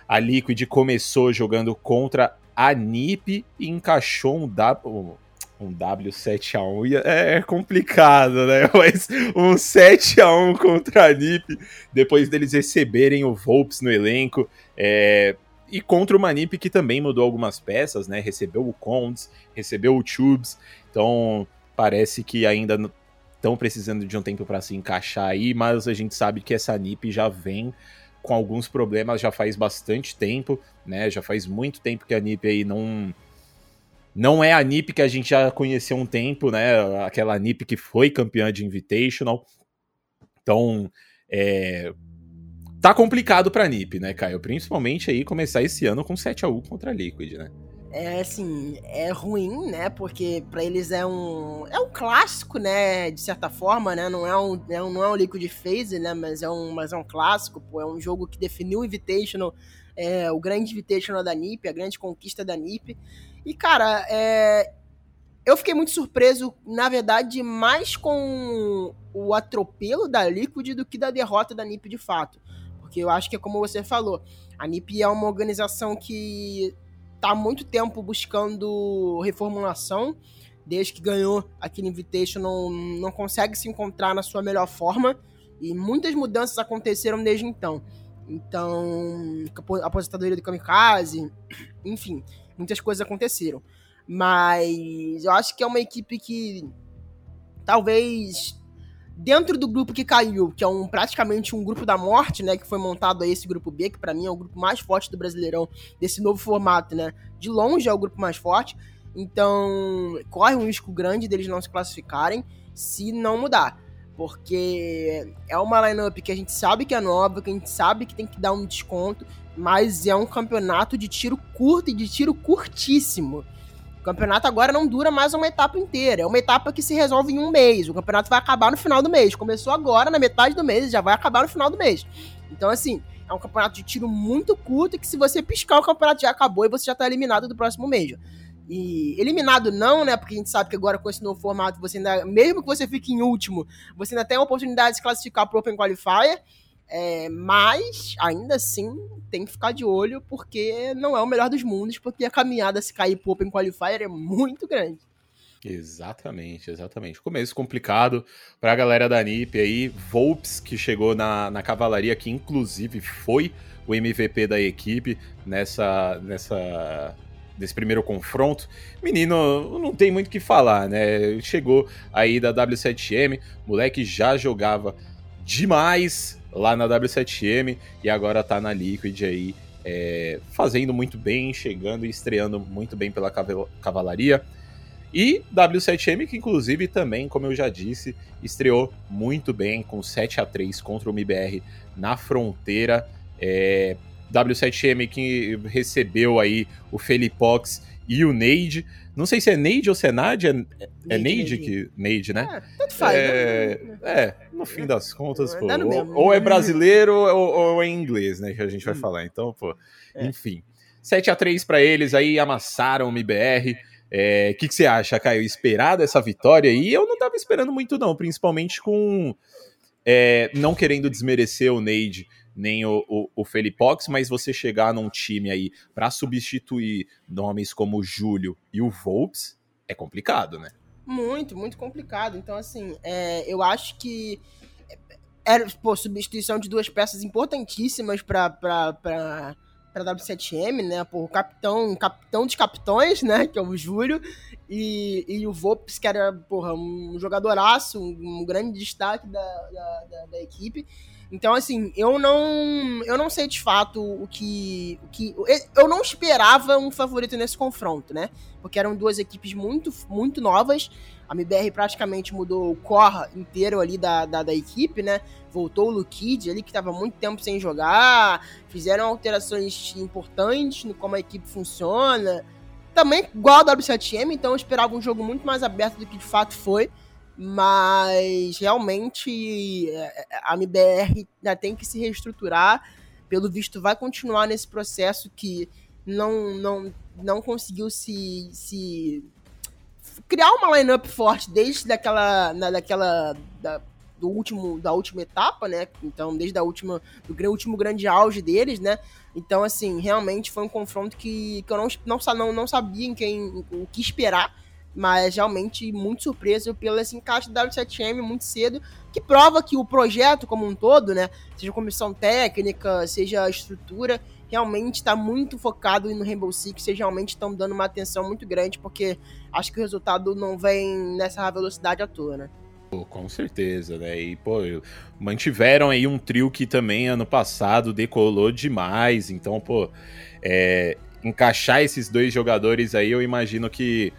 A Liquid começou jogando contra a NiP e encaixou um W, um W7x1 é, é complicado, né? (laughs) Mas um 7x1 contra a NiP, depois deles receberem o Volps no elenco. É, e contra o Manip, que também mudou algumas peças, né? Recebeu o Conds, recebeu o Tubes. Então, parece que ainda estão precisando de um tempo para se encaixar aí, mas a gente sabe que essa NIP já vem com alguns problemas já faz bastante tempo, né? Já faz muito tempo que a NIP aí não não é a NIP que a gente já conheceu um tempo, né? Aquela NIP que foi campeã de Invitational. Então, é, tá complicado pra NiP, né, Caio? Principalmente aí começar esse ano com 7 a 1 contra a Liquid, né?
É assim, é ruim, né? Porque para eles é um é um clássico, né, de certa forma, né? Não é um, é um não é um Liquid Phase, né, mas é um mas é um clássico, pô, é um jogo que definiu o Invitational, é, o grande Invitational da NiP, a grande conquista da NiP. E cara, é eu fiquei muito surpreso, na verdade, mais com o atropelo da Liquid do que da derrota da NiP de fato. Porque eu acho que é como você falou, a NIP é uma organização que está há muito tempo buscando reformulação, desde que ganhou aquele Invitation não, não consegue se encontrar na sua melhor forma, e muitas mudanças aconteceram desde então. Então, aposentadoria do Kamikaze, (clears throat) enfim, muitas coisas aconteceram. Mas eu acho que é uma equipe que talvez dentro do grupo que caiu, que é um praticamente um grupo da morte, né, que foi montado aí esse grupo B, que para mim é o grupo mais forte do Brasileirão desse novo formato, né? De longe é o grupo mais forte. Então, corre um risco grande deles não se classificarem se não mudar. Porque é uma lineup que a gente sabe que é nova, que a gente sabe que tem que dar um desconto, mas é um campeonato de tiro curto e de tiro curtíssimo. O campeonato agora não dura mais uma etapa inteira. É uma etapa que se resolve em um mês. O campeonato vai acabar no final do mês. Começou agora, na metade do mês, e já vai acabar no final do mês. Então, assim, é um campeonato de tiro muito curto que se você piscar, o campeonato já acabou e você já tá eliminado do próximo mês. E eliminado não, né? Porque a gente sabe que agora com esse novo formato, você ainda, mesmo que você fique em último, você ainda tem a oportunidade de se classificar pro Open Qualifier. É, mas, ainda assim, tem que ficar de olho, porque não é o melhor dos mundos, porque a caminhada se cair pro Open Qualifier é muito grande.
Exatamente, exatamente. Começo complicado para a galera da NiP aí. Volps, que chegou na, na cavalaria, que inclusive foi o MVP da equipe nessa, nessa desse primeiro confronto. Menino, não tem muito o que falar, né? Chegou aí da W7M, moleque já jogava demais, lá na W7M e agora tá na Liquid aí, é, fazendo muito bem, chegando e estreando muito bem pela cavalaria. E W7M, que inclusive também, como eu já disse, estreou muito bem com 7 a 3 contra o MBR na fronteira. É, W7M que recebeu aí o Felipox e o Neide. Não sei se é Neide ou se é Neide. É, é Neide, que. Neide, né? É,
tanto faz.
É, né? é no fim das contas, pô. Ou, ou, é brasileiro ou, ou, é inglês, né? Que a gente vai hum. falar. Então, pô, é. enfim. 7 a 3 para eles aí, amassaram o MBR. O é, que, que você acha, Caio? Esperado essa vitória aí? Eu não tava esperando muito, não, principalmente com. É, não querendo desmerecer o Neide nem o, o, o Felipox, mas você chegar num time aí para substituir nomes como o Júlio e o Volps é complicado, né?
Muito, muito complicado. Então, assim, é, eu acho que era, pô, substituição de duas peças importantíssimas para para W7M, né? O capitão, capitão dos capitões, né? Que é o Júlio, e, e o Volps, que era, porra, um jogadoraço, um, um grande destaque da, da, da, da equipe. Então, assim, eu não eu não sei de fato o que, o que. Eu não esperava um favorito nesse confronto, né? Porque eram duas equipes muito, muito novas. A MBR praticamente mudou o core inteiro ali da, da, da equipe, né? Voltou o Lukid ali, que estava muito tempo sem jogar. Fizeram alterações importantes no como a equipe funciona. Também igual a W7M, então eu esperava um jogo muito mais aberto do que de fato foi. Mas realmente é, é, a MBR ainda tem que se reestruturar. Pelo visto, vai continuar nesse processo que não, não, não conseguiu se, se criar uma lineup forte desde daquela, na, daquela da, do último da última etapa, né? Então, desde a última do último grande auge deles, né? Então, assim, realmente foi um confronto que, que eu não, não, não, não sabia em quem o que esperar mas realmente muito surpreso pelo esse encaixe da W7M muito cedo, que prova que o projeto como um todo, né, seja comissão técnica, seja estrutura, realmente está muito focado no Rainbow Six, vocês realmente estão dando uma atenção muito grande, porque acho que o resultado não vem nessa velocidade à toa, né?
com certeza, né? E, pô, mantiveram aí um trio que também ano passado decolou demais. Então, pô, é, encaixar esses dois jogadores aí, eu imagino que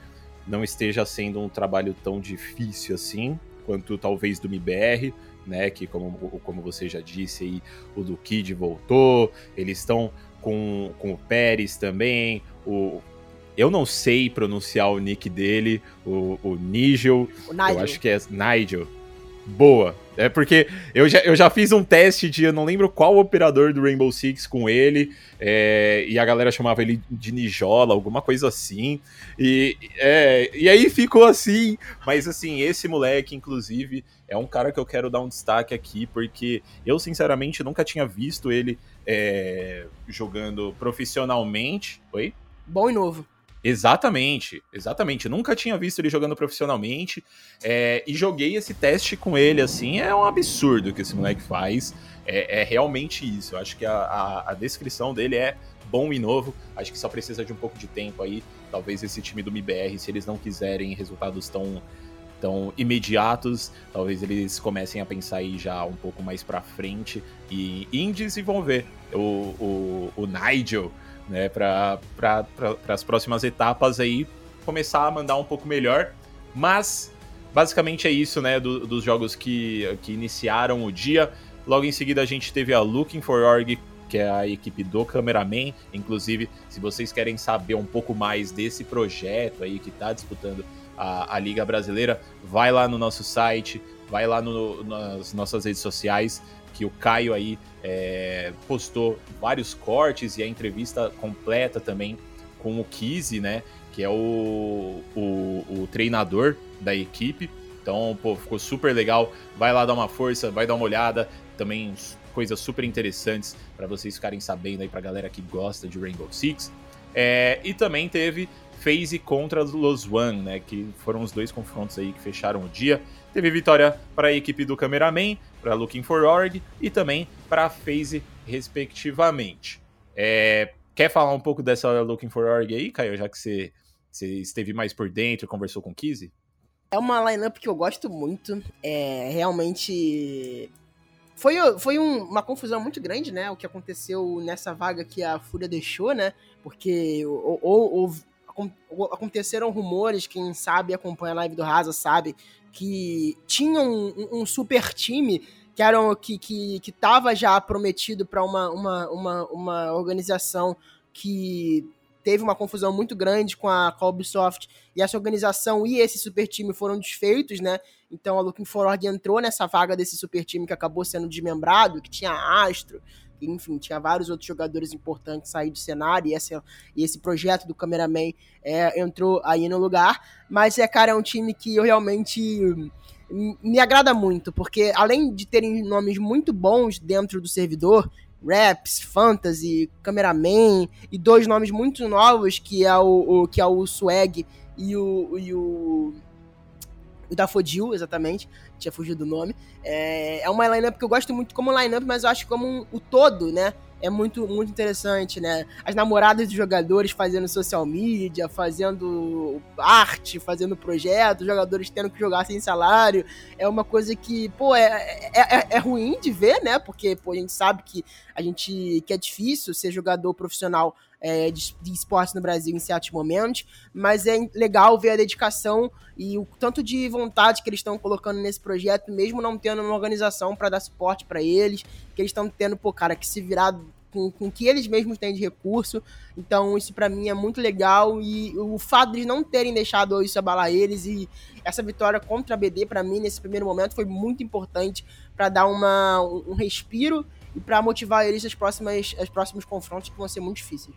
não esteja sendo um trabalho tão difícil assim, quanto talvez do MBR, né? Que como, como você já disse aí, o do Kid voltou, eles estão com, com o Pérez também, o. Eu não sei pronunciar o nick dele, o, o Nigel. O Nigel. Eu acho que é Nigel. Boa. É porque eu já, eu já fiz um teste de, eu não lembro qual operador do Rainbow Six com ele, é, e a galera chamava ele de Nijola, alguma coisa assim. E, é, e aí ficou assim. Mas assim, esse moleque, inclusive, é um cara que eu quero dar um destaque aqui, porque eu, sinceramente, nunca tinha visto ele é, jogando profissionalmente. Oi?
Bom e novo.
Exatamente, exatamente. Nunca tinha visto ele jogando profissionalmente. É, e joguei esse teste com ele, assim. É um absurdo que esse moleque faz. É, é realmente isso. Eu acho que a, a, a, descrição dele é bom e novo. Acho que só precisa de um pouco de tempo aí. Talvez esse time do MBR, se eles não quiserem resultados tão, tão imediatos, talvez eles comecem a pensar aí já um pouco mais pra frente e, e em desenvolver o, o, o Nigel né, para pra, as próximas etapas aí começar a mandar um pouco melhor. Mas basicamente é isso, né, do, dos jogos que, que iniciaram o dia. Logo em seguida a gente teve a Looking for Org, que é a equipe do Cameraman. Inclusive, se vocês querem saber um pouco mais desse projeto aí que está disputando a, a, Liga Brasileira, vai lá no nosso site, vai lá no, nas nossas redes sociais, que o Caio aí é, postou vários cortes e a entrevista completa também com o Kizzy, né? Que é o, o, o, treinador da equipe. Então, pô, ficou super legal. Vai lá dar uma força, vai dar uma olhada. Também coisas super interessantes para vocês ficarem sabendo aí pra galera que gosta de Rainbow Six. É, e também teve FaZe contra Los One, né? Que foram os dois confrontos aí que fecharam o dia. Teve vitória para a equipe do Cameraman, para Looking for Org e também para a FaZe, respectivamente. É, quer falar um pouco dessa Looking for Org aí, Caio, já que você, você esteve mais por dentro, conversou com o Kizzy?
É uma lineup que eu gosto muito. É realmente foi, foi um, uma confusão muito grande, né? O que aconteceu nessa vaga que a Fúria deixou, né? Porque ou, ou, ou, aconteceram rumores, quem sabe acompanha a live do Rasa sabe, que tinham um, um super time que eram que que estava já prometido para uma, uma, uma, uma organização que teve uma confusão muito grande com a, com a Ubisoft e essa organização e esse super time foram desfeitos, né? Então a Looking Forward entrou nessa vaga desse super time que acabou sendo desmembrado, que tinha Astro, enfim, tinha vários outros jogadores importantes sair do cenário e esse, e esse projeto do cameraman é, entrou aí no lugar. Mas é, cara, é um time que eu realmente me agrada muito, porque além de terem nomes muito bons dentro do servidor, Raps, Fantasy, Cameraman e dois nomes muito novos que é o, o que é o Swag e o, e o o Dafodil, exatamente, tinha fugido do nome. É, é uma lineup que eu gosto muito como lineup, mas eu acho como um, o todo, né? É muito, muito interessante, né? As namoradas dos jogadores fazendo social media, fazendo arte, fazendo projetos, jogadores tendo que jogar sem salário. É uma coisa que, pô, é, é, é, é ruim de ver, né? Porque, pô, a gente sabe que a gente que é difícil ser jogador profissional é, de, de esportes no Brasil em certos momentos, mas é legal ver a dedicação e o tanto de vontade que eles estão colocando nesse projeto, mesmo não tendo uma organização para dar suporte para eles, que eles estão tendo, pô, cara, que se virar com, com que eles mesmos têm de recurso. Então, isso para mim é muito legal. E o fato de não terem deixado isso abalar eles e essa vitória contra a BD, para mim, nesse primeiro momento, foi muito importante para dar uma, um respiro e para motivar eles as próximas, os próximos confrontos que vão ser muito difíceis.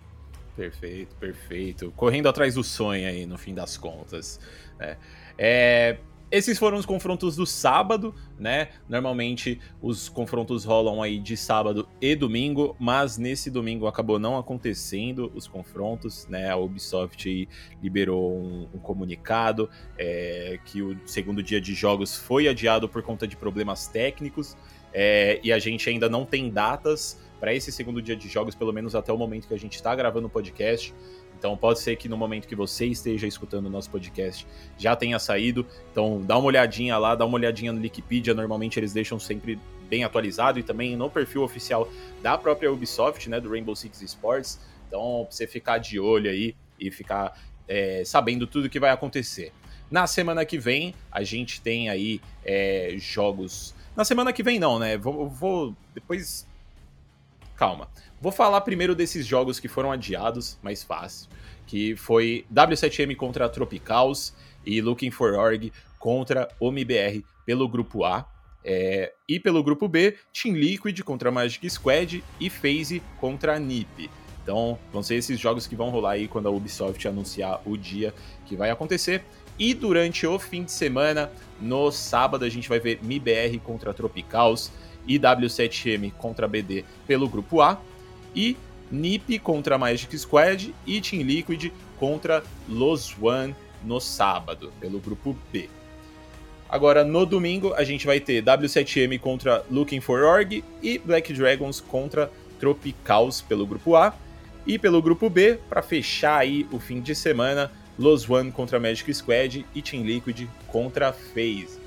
Perfeito, perfeito. Correndo atrás do sonho aí, no fim das contas. Né? É, esses foram os confrontos do sábado, né? Normalmente os confrontos rolam aí de sábado e domingo, mas nesse domingo acabou não acontecendo os confrontos, né? A Ubisoft liberou um, um comunicado é, que o segundo dia de jogos foi adiado por conta de problemas técnicos é, e a gente ainda não tem datas para esse segundo dia de jogos, pelo menos até o momento que a gente está gravando o podcast. Então pode ser que no momento que você esteja escutando o nosso podcast já tenha saído. Então dá uma olhadinha lá, dá uma olhadinha no Wikipedia. Normalmente eles deixam sempre bem atualizado e também no perfil oficial da própria Ubisoft, né, do Rainbow Six Sports. Então pra você ficar de olho aí e ficar é, sabendo tudo que vai acontecer. Na semana que vem a gente tem aí é, jogos. Na semana que vem não, né? Vou, vou depois calma. Vou falar primeiro desses jogos que foram adiados, mais fácil, que foi W7M contra Tropicals e Looking for Org contra OMBR pelo grupo A. É, e pelo grupo B, Team Liquid contra Magic Squad e FaZe contra NiP. Então, vão ser esses jogos que vão rolar aí quando a Ubisoft anunciar o dia que vai acontecer. E durante o fim de semana, no sábado, a gente vai ver MIBR contra Tropicals e W7M contra BD pelo grupo A, e NiP contra Magic Squad e Team Liquid contra Los One no sábado, pelo grupo B. Agora, no domingo, a gente vai ter W7M contra Looking for Org e Black Dragons contra Tropicals pelo grupo A. E pelo grupo B, para fechar aí o fim de semana, Los One contra Magic Squad e Team Liquid contra FaZe.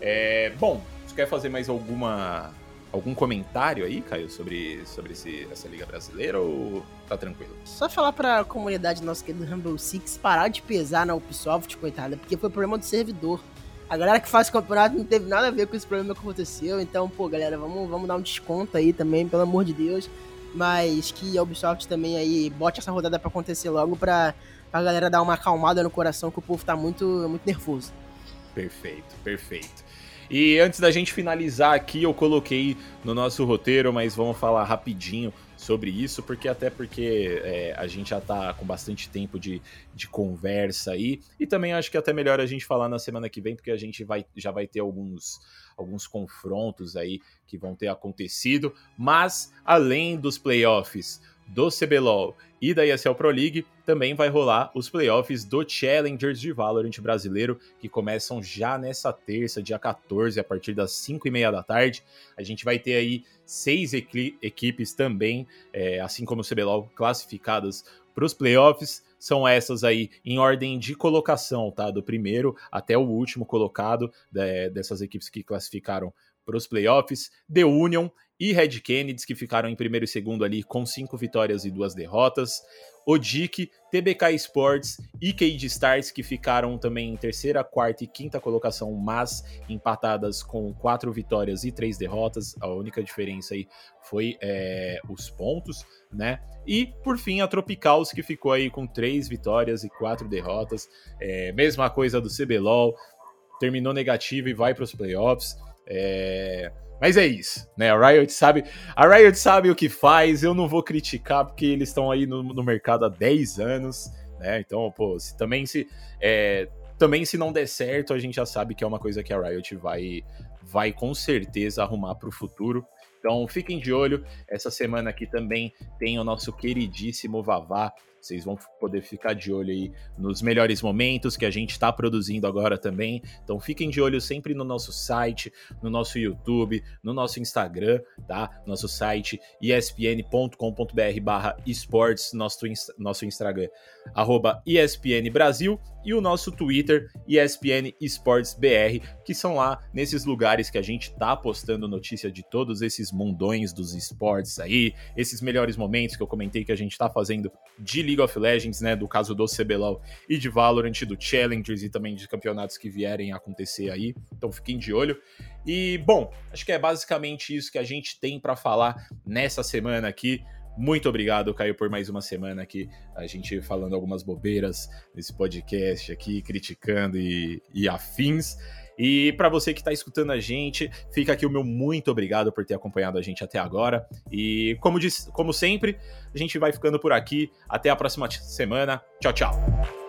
É, bom, quer fazer mais alguma algum comentário aí, Caio, sobre, sobre esse, essa Liga Brasileira ou tá tranquilo?
Só falar pra comunidade nossa querido Rumble Six parar de pesar na Ubisoft, coitada, porque foi problema do servidor. A galera que faz campeonato não teve nada a ver com esse problema que aconteceu, então, pô, galera, vamos, vamos dar um desconto aí também, pelo amor de Deus. Mas que a Ubisoft também aí bote essa rodada para acontecer logo pra, pra galera dar uma acalmada no coração, que o povo tá muito, muito nervoso.
Perfeito, perfeito. E antes da gente finalizar aqui, eu coloquei no nosso roteiro, mas vamos falar rapidinho sobre isso, porque até porque é, a gente já tá com bastante tempo de, de conversa aí, e também acho que é até melhor a gente falar na semana que vem, porque a gente vai, já vai ter alguns, alguns confrontos aí que vão ter acontecido, mas além dos playoffs do CBLOL e da ESL Pro League, também vai rolar os playoffs do Challengers de Valorant brasileiro, que começam já nessa terça, dia 14, a partir das 5 e meia da tarde. A gente vai ter aí seis equipes também, é, assim como o CBLOL, classificadas para os playoffs. São essas aí em ordem de colocação, tá? Do primeiro até o último colocado de, dessas equipes que classificaram para os playoffs. The Union e Red Kennedy, que ficaram em primeiro e segundo ali com cinco vitórias e duas derrotas. Odic, TBK Sports e Cage Stars, que ficaram também em terceira, quarta e quinta colocação, mas empatadas com quatro vitórias e três derrotas. A única diferença aí foi é, os pontos, né? E, por fim, a Tropicals, que ficou aí com três vitórias e quatro derrotas. É, mesma coisa do CBLOL, terminou negativo e vai para os playoffs. É... Mas é isso, né? A Riot sabe, a Riot sabe o que faz. Eu não vou criticar porque eles estão aí no, no, mercado há 10 anos, né? Então, pô, se, também se é, também se não der certo, a gente já sabe que é uma coisa que a Riot vai vai com certeza arrumar para o futuro. Então, fiquem de olho. Essa semana aqui também tem o nosso queridíssimo Vavá Vocês vão poder ficar de olho aí nos melhores momentos que a gente está produzindo agora também. Então fiquem de olho sempre no nosso site, no nosso YouTube, no nosso Instagram, tá? Nosso site espn.com.br barra esportes, nosso, nosso Instagram, arroba ESPN Brasil e o nosso Twitter, ESPN Esportes BR, que são lá nesses lugares que a gente tá postando notícia de todos esses mundões dos esportes aí, esses melhores momentos que eu comentei que a gente tá fazendo de League of Legends, né, do caso do CBLOL e de Valorant, do Challengers e também de campeonatos que vierem a acontecer aí. Então fiquem de olho. E bom, acho que é basicamente isso que a gente tem para falar nessa semana aqui. Muito obrigado, Caio, por mais uma semana aqui. A gente falando algumas bobeiras nesse podcast aqui, criticando e, e afins. E para você que está escutando a gente, fica aqui o meu muito obrigado por ter acompanhado a gente até agora. E como, diz, como sempre, a gente vai ficando por aqui. Até a próxima semana. Tchau, tchau.